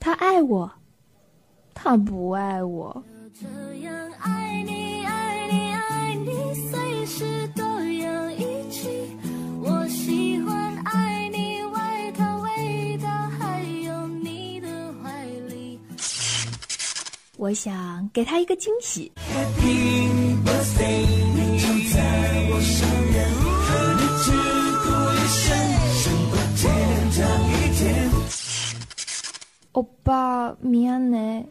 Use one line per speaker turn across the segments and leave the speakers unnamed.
他爱我，他不爱我。
我
想给他一个惊喜。欧巴，미안해。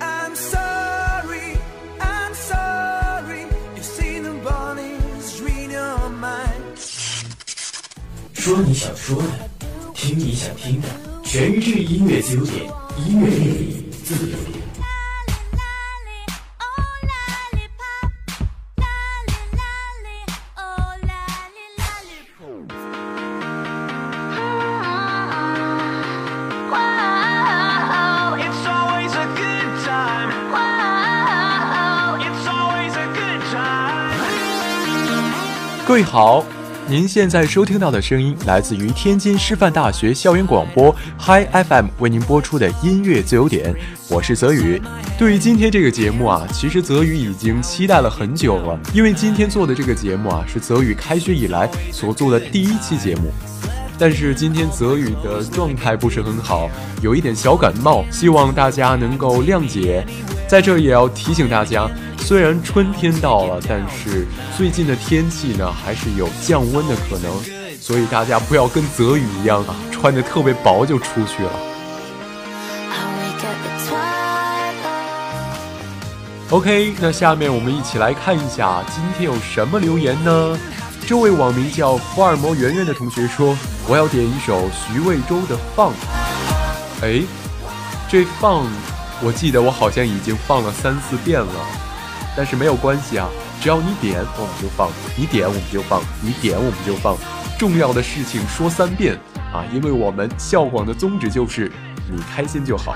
I'm sorry, I'm sorry. You see the bodies read your mind.
说你想说的，听你想听的，全智音乐自由点，音乐魅力自由点。
各位好，您现在收听到的声音来自于天津师范大学校园广播 Hi FM 为您播出的音乐自由点，我是泽宇。对于今天这个节目啊，其实泽宇已经期待了很久了，因为今天做的这个节目啊，是泽宇开学以来所做的第一期节目。但是今天泽宇的状态不是很好，有一点小感冒，希望大家能够谅解。在这也要提醒大家，虽然春天到了，但是最近的天气呢还是有降温的可能，所以大家不要跟泽宇一样啊，穿的特别薄就出去了。OK，那下面我们一起来看一下今天有什么留言呢？这位网名叫福尔摩圆圆的同学说：“我要点一首徐渭州的《放》。”哎，这放，我记得我好像已经放了三四遍了，但是没有关系啊，只要你点我们就放，你点我们就放，你点我们就放。重要的事情说三遍啊，因为我们校广的宗旨就是你开心就好。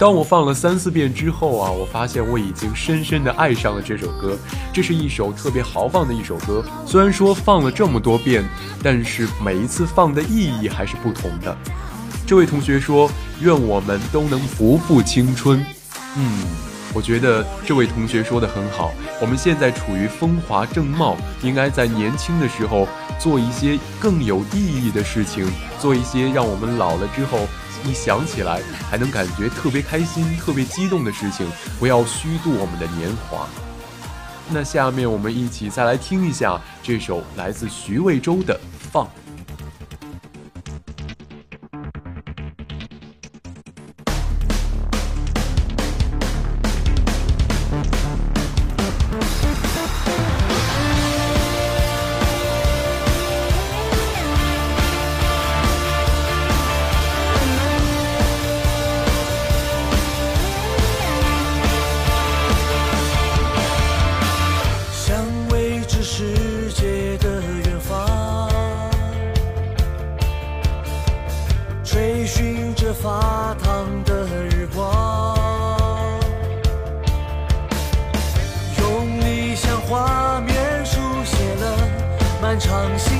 当我放了三四遍之后啊，我发现我已经深深的爱上了这首歌。这是一首特别豪放的一首歌。虽然说放了这么多遍，但是每一次放的意义还是不同的。这位同学说：“愿我们都能不负青春。”嗯，我觉得这位同学说的很好。我们现在处于风华正茂，应该在年轻的时候做一些更有意义的事情，做一些让我们老了之后。一想起来还能感觉特别开心、特别激动的事情，不要虚度我们的年华。那下面我们一起再来听一下这首来自徐渭州的《放》。
发烫的日光，用理想画面书写了漫长心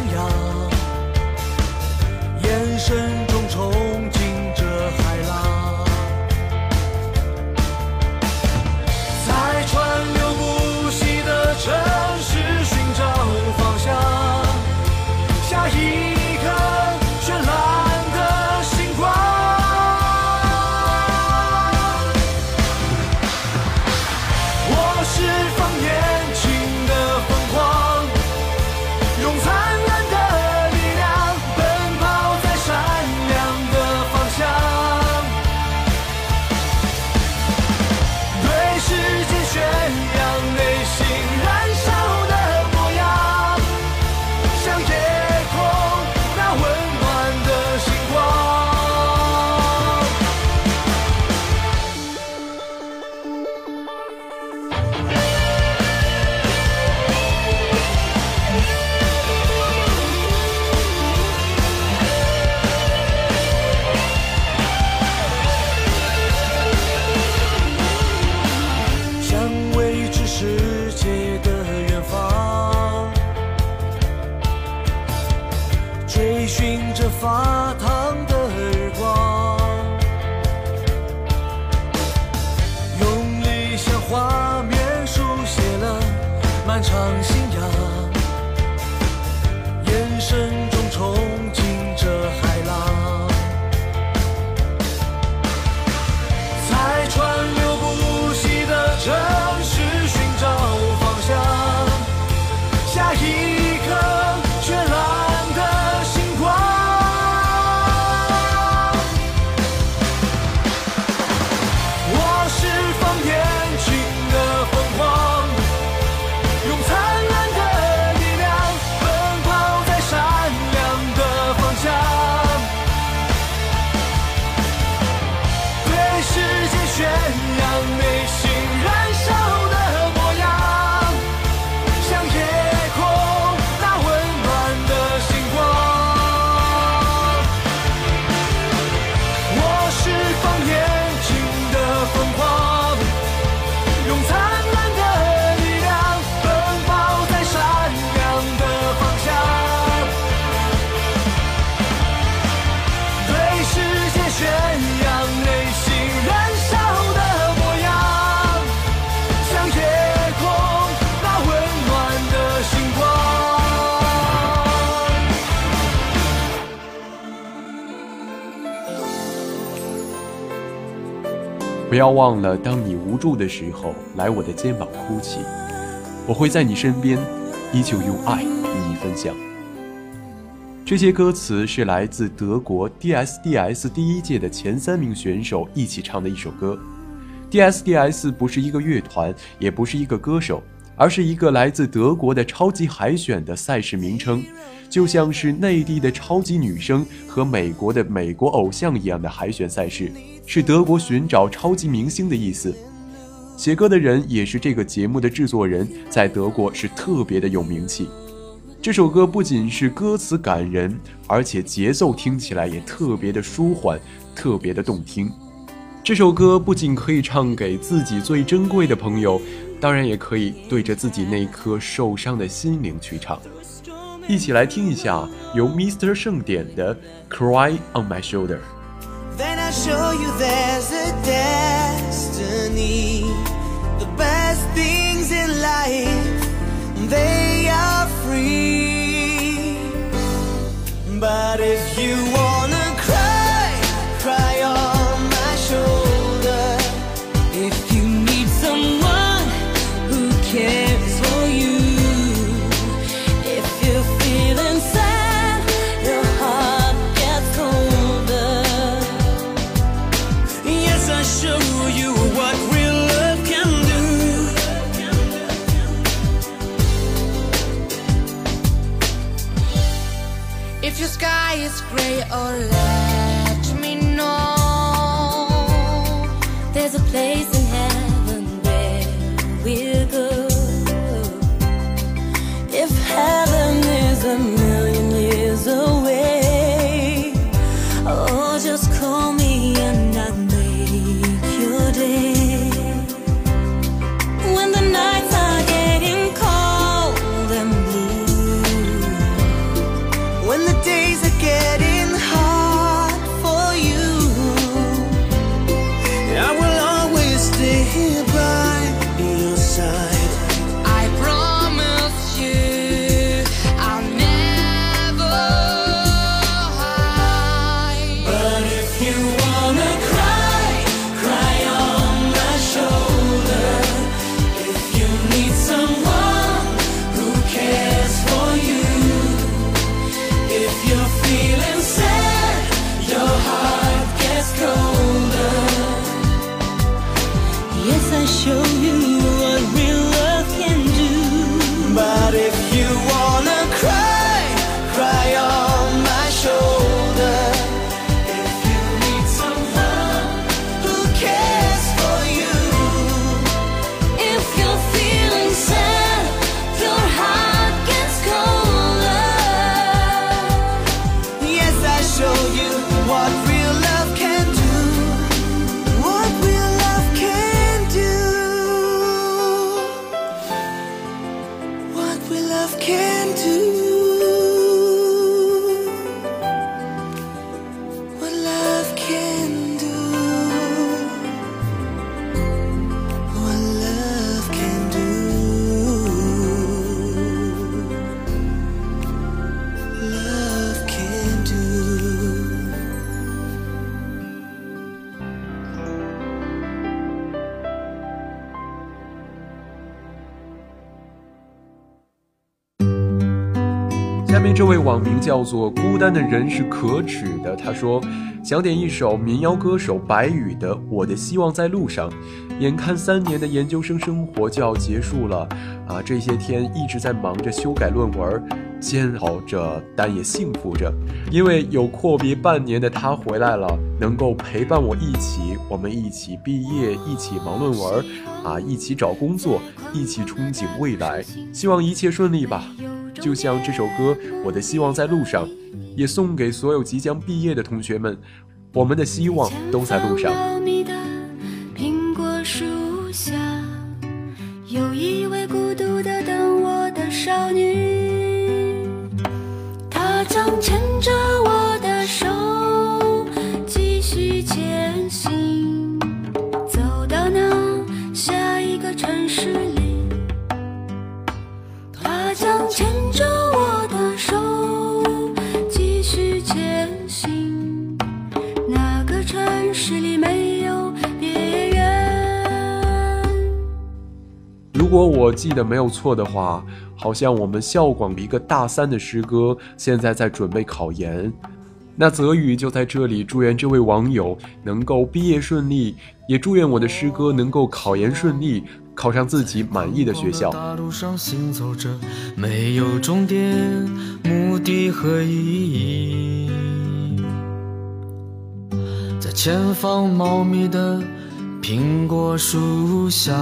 不要忘了，当你无助的时候，来我的肩膀哭泣，我会在你身边，依旧用爱与你分享。这些歌词是来自德国 DSDS 第一届的前三名选手一起唱的一首歌。DSDS 不是一个乐团，也不是一个歌手，而是一个来自德国的超级海选的赛事名称，就像是内地的超级女声和美国的美国偶像一样的海选赛事，是德国寻找超级明星的意思。写歌的人也是这个节目的制作人，在德国是特别的有名气。这首歌不仅是歌词感人，而且节奏听起来也特别的舒缓，特别的动听。这首歌不仅可以唱给自己最珍贵的朋友，当然也可以对着自己那颗受伤的心灵去唱。一起来听一下由 Mr. 盛典的《Cry on My Shoulder》。
Then I show you there's a destiny. The best things in life, they are free. But if you wanna
下面这位网名叫做“孤单的人是可耻的”，他说想点一首民谣歌手白宇的《我的希望在路上》。眼看三年的研究生生活就要结束了，啊，这些天一直在忙着修改论文，煎熬着，但也幸福着，因为有阔别半年的他回来了，能够陪伴我一起，我们一起毕业，一起忙论文，啊，一起找工作，一起憧憬未来，希望一切顺利吧。就像这首歌《我的希望在路上》，也送给所有即将毕业的同学们，我们的希望都在路上。
少女，她将牵着
记得没有错的话，好像我们校广一个大三的师哥现在在准备考研。那泽宇就在这里祝愿这位网友能够毕业顺利，也祝愿我的师哥能够考研顺利，考上自己满意的学校。
大路上行走着，没有终点，目的和意义。在前方茂密的苹果树下，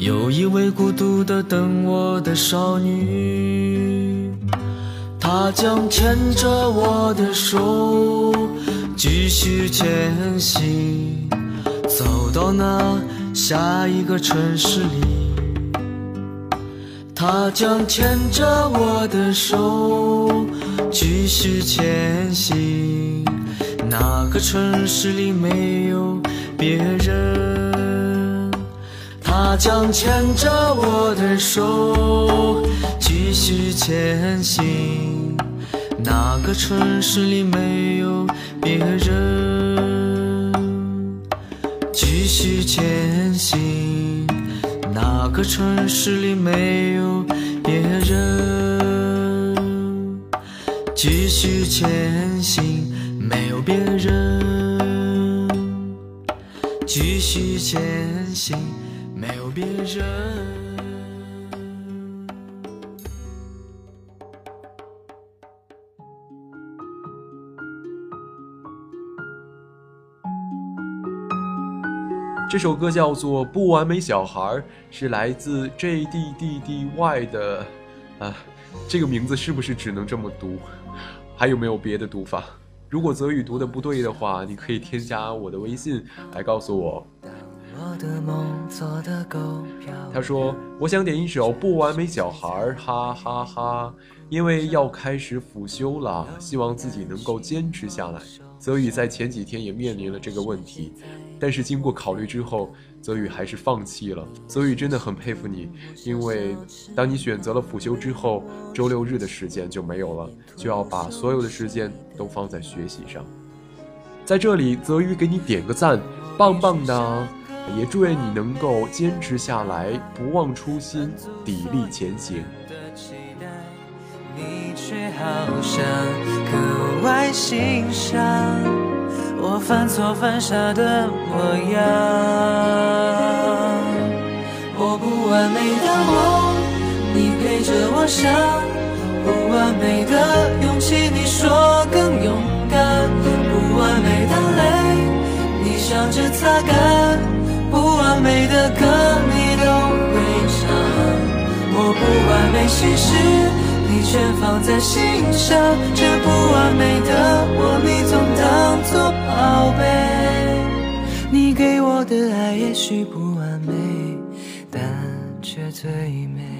有一位孤独的等我的少女，她将牵着我的手，继续前行，走到那下一个城市里。她将牵着我的手，继续前行。那个城市里没有别人。他将牵着我的手，继续前行。那个城市里没有别人。继续前行，那个城市里没有别人。继续前行，没有别人。继续前行，别人。
这首歌叫做《不完美小孩》，是来自 JDDDY 的，啊，这个名字是不是只能这么读？还有没有别的读法？如果泽宇读的不对的话，你可以添加我的微信来告诉我。他说：“我想点一首《不完美小孩》，哈哈哈！因为要开始辅修了，希望自己能够坚持下来。”泽宇在前几天也面临了这个问题，但是经过考虑之后，泽宇还是放弃了。泽宇真的很佩服你，因为当你选择了辅修之后，周六日的时间就没有了，就要把所有的时间都放在学习上。在这里，泽宇给你点个赞，棒棒的！也祝愿你能够坚持下来，不忘初心，砥砺前行。
你却好像格外欣赏我犯错犯傻的模样。我不完美的梦，你陪着我想；不完美的勇气，你说更勇敢；不完美的泪，你笑着擦干；不完美的歌，你都会唱。我不完美心事。你全放在心上，这不完美的我，你总当做宝贝。你给我的爱也许不完美，但却最美。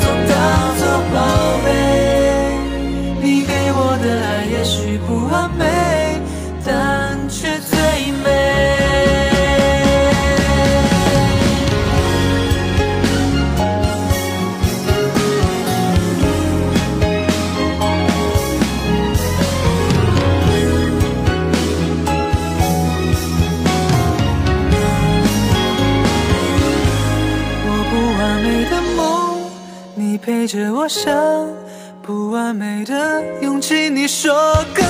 的爱也许不完美，但却最美。我不完美的梦，你陪着我想；不完美的听你说个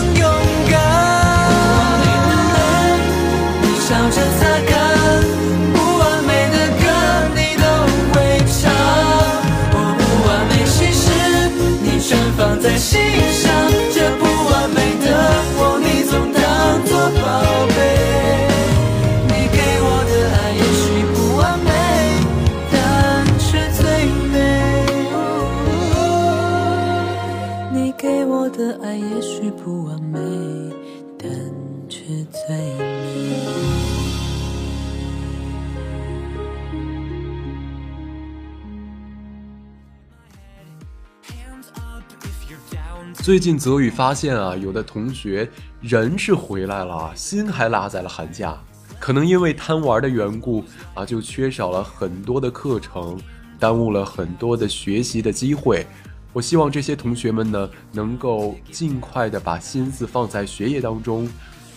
最
近泽宇发现啊，有的同学人是回来了，心还落在了寒假。可能因为贪玩的缘故啊，就缺少了很多的课程，耽误了很多的学习的机会。我希望这些同学们呢，能够尽快的把心思放在学业当中，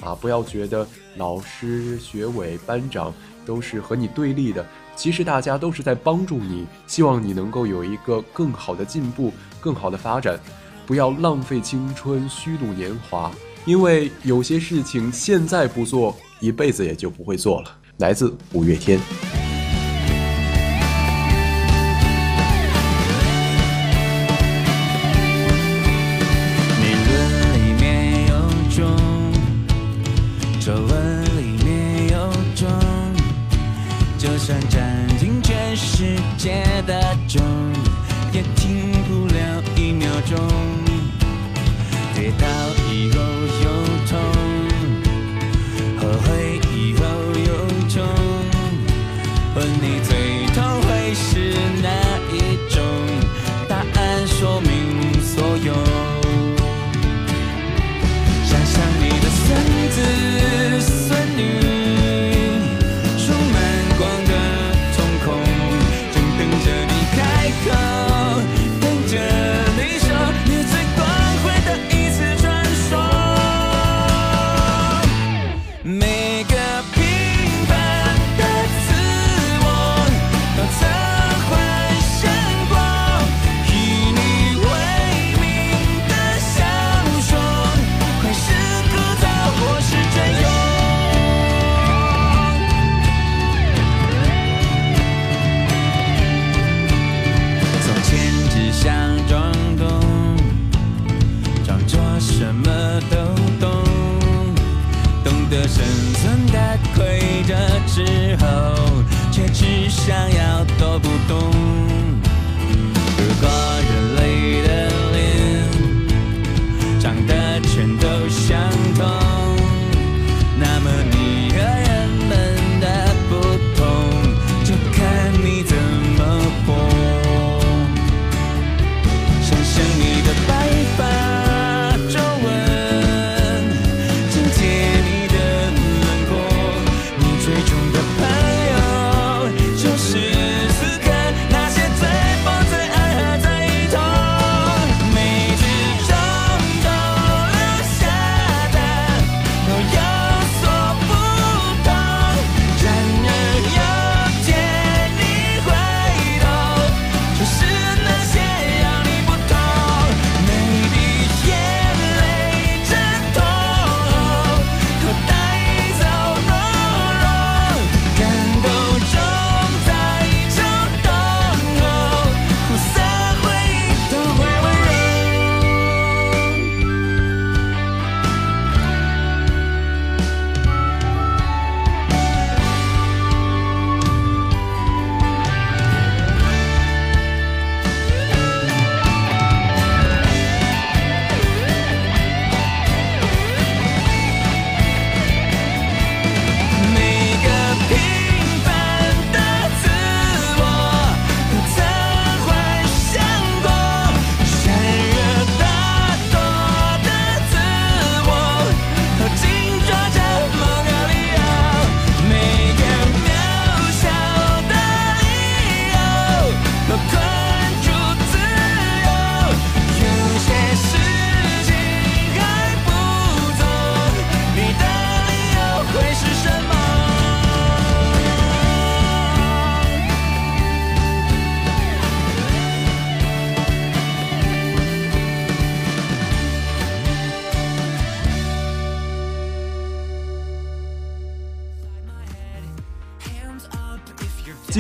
啊，不要觉得老师、学委、班长都是和你对立的。其实大家都是在帮助你，希望你能够有一个更好的进步、更好的发展。不要浪费青春、虚度年华，因为有些事情现在不做，一辈子也就不会做了。来自五月天。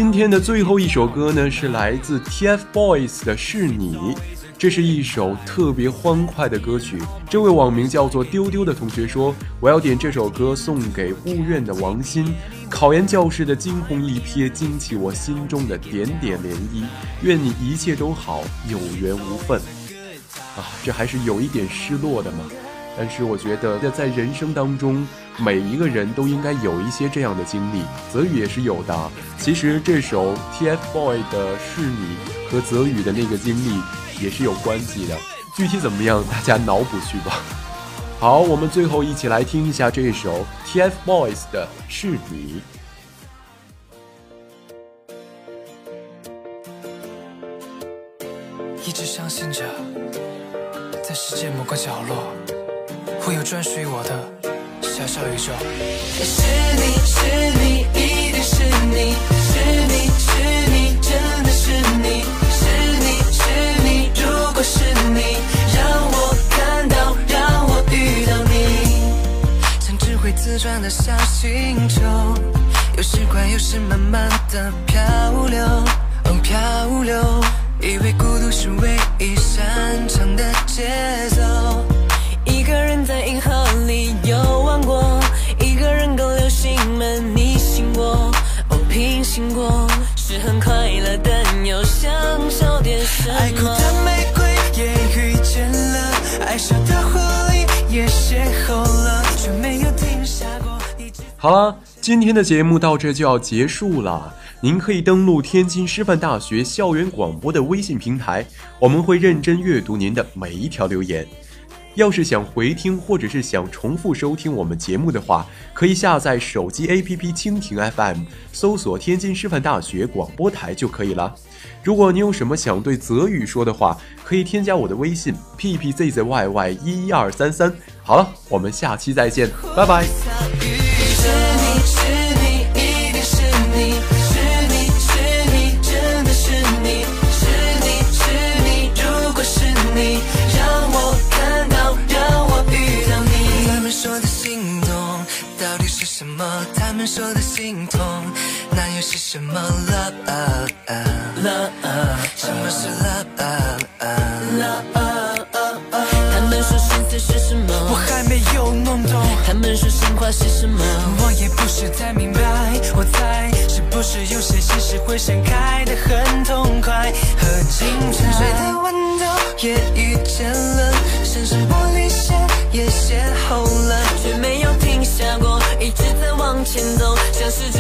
今天的最后一首歌呢，是来自 TFBOYS 的《是你》，这是一首特别欢快的歌曲。这位网名叫做丢丢的同学说：“我要点这首歌送给物院的王鑫，考研教室的惊鸿一瞥惊起我心中的点点涟漪。愿你一切都好，有缘无分。”啊，这还是有一点失落的嘛。但是我觉得，在人生当中，每一个人都应该有一些这样的经历。泽宇也是有的。其实这首 TFBOYS 的《是你》和泽宇的那个经历也是有关系的。具体怎么样，大家脑补去吧。好，我们最后一起来听一下这首 TFBOYS 的《是你》。
一直相信着，在世界某个角落，会有专属于我的小小宇宙。
是你是你，一定是你，是你是你，真的是你，是你是你，如果是你，让我看到，让我遇到你，
像只会自转的小星球，有时快，有时慢慢的漂流，哦漂流。以为孤独是唯一擅长的节奏，
个人在银河里游玩过，一个人跟流星们逆行过，哦平行过，是很快乐，但又想少点什么。
爱哭的玫瑰也遇见了，爱笑的狐狸也邂逅了，却没有停下过。一直
好了，今天的节目到这就要结束了。您可以登录天津师范大学校园广播的微信平台，我们会认真阅读您的每一条留言。要是想回听或者是想重复收听我们节目的话，可以下载手机 APP 蜻蜓 FM，搜索天津师范大学广播台就可以了。如果你有什么想对泽宇说的话，可以添加我的微信 ppzzyy 一一二三三。好了，我们下期再见，拜拜。
说的心痛，那又是什么？Love，什么是 love？love？
他们说心碎是什
我
么？
还没有弄懂。
他们说心话是什么？
我也不是太明白，我猜是不是有些心事会盛开的很痛快和精彩？沉睡的温度也遇见了，深深玻
前走，像是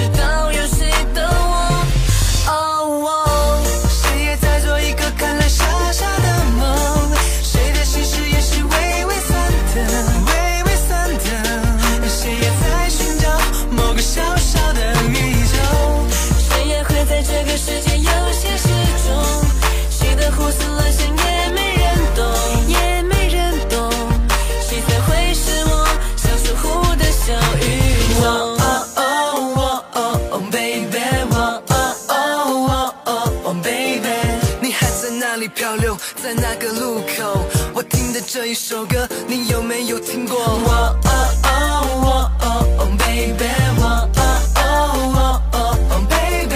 一首歌，你有没有听过？哦哦哦哦哦，baby，哦哦哦哦哦，baby，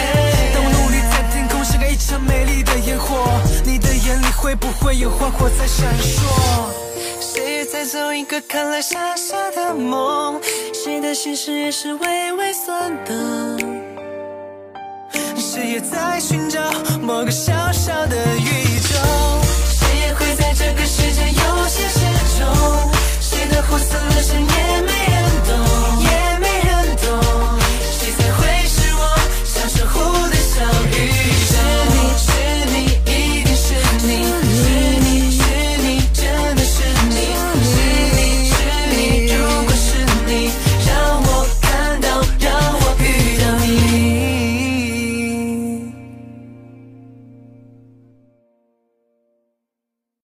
当我努力在天空像个一场美丽的烟火，你的眼里会不会有花火在闪烁？谁也在做一个看来傻傻的梦，
谁的心事也是微微酸的。
谁也在寻找某个小小的宇宙。
谁也会在这个
世现实中谁的胡思乱想也没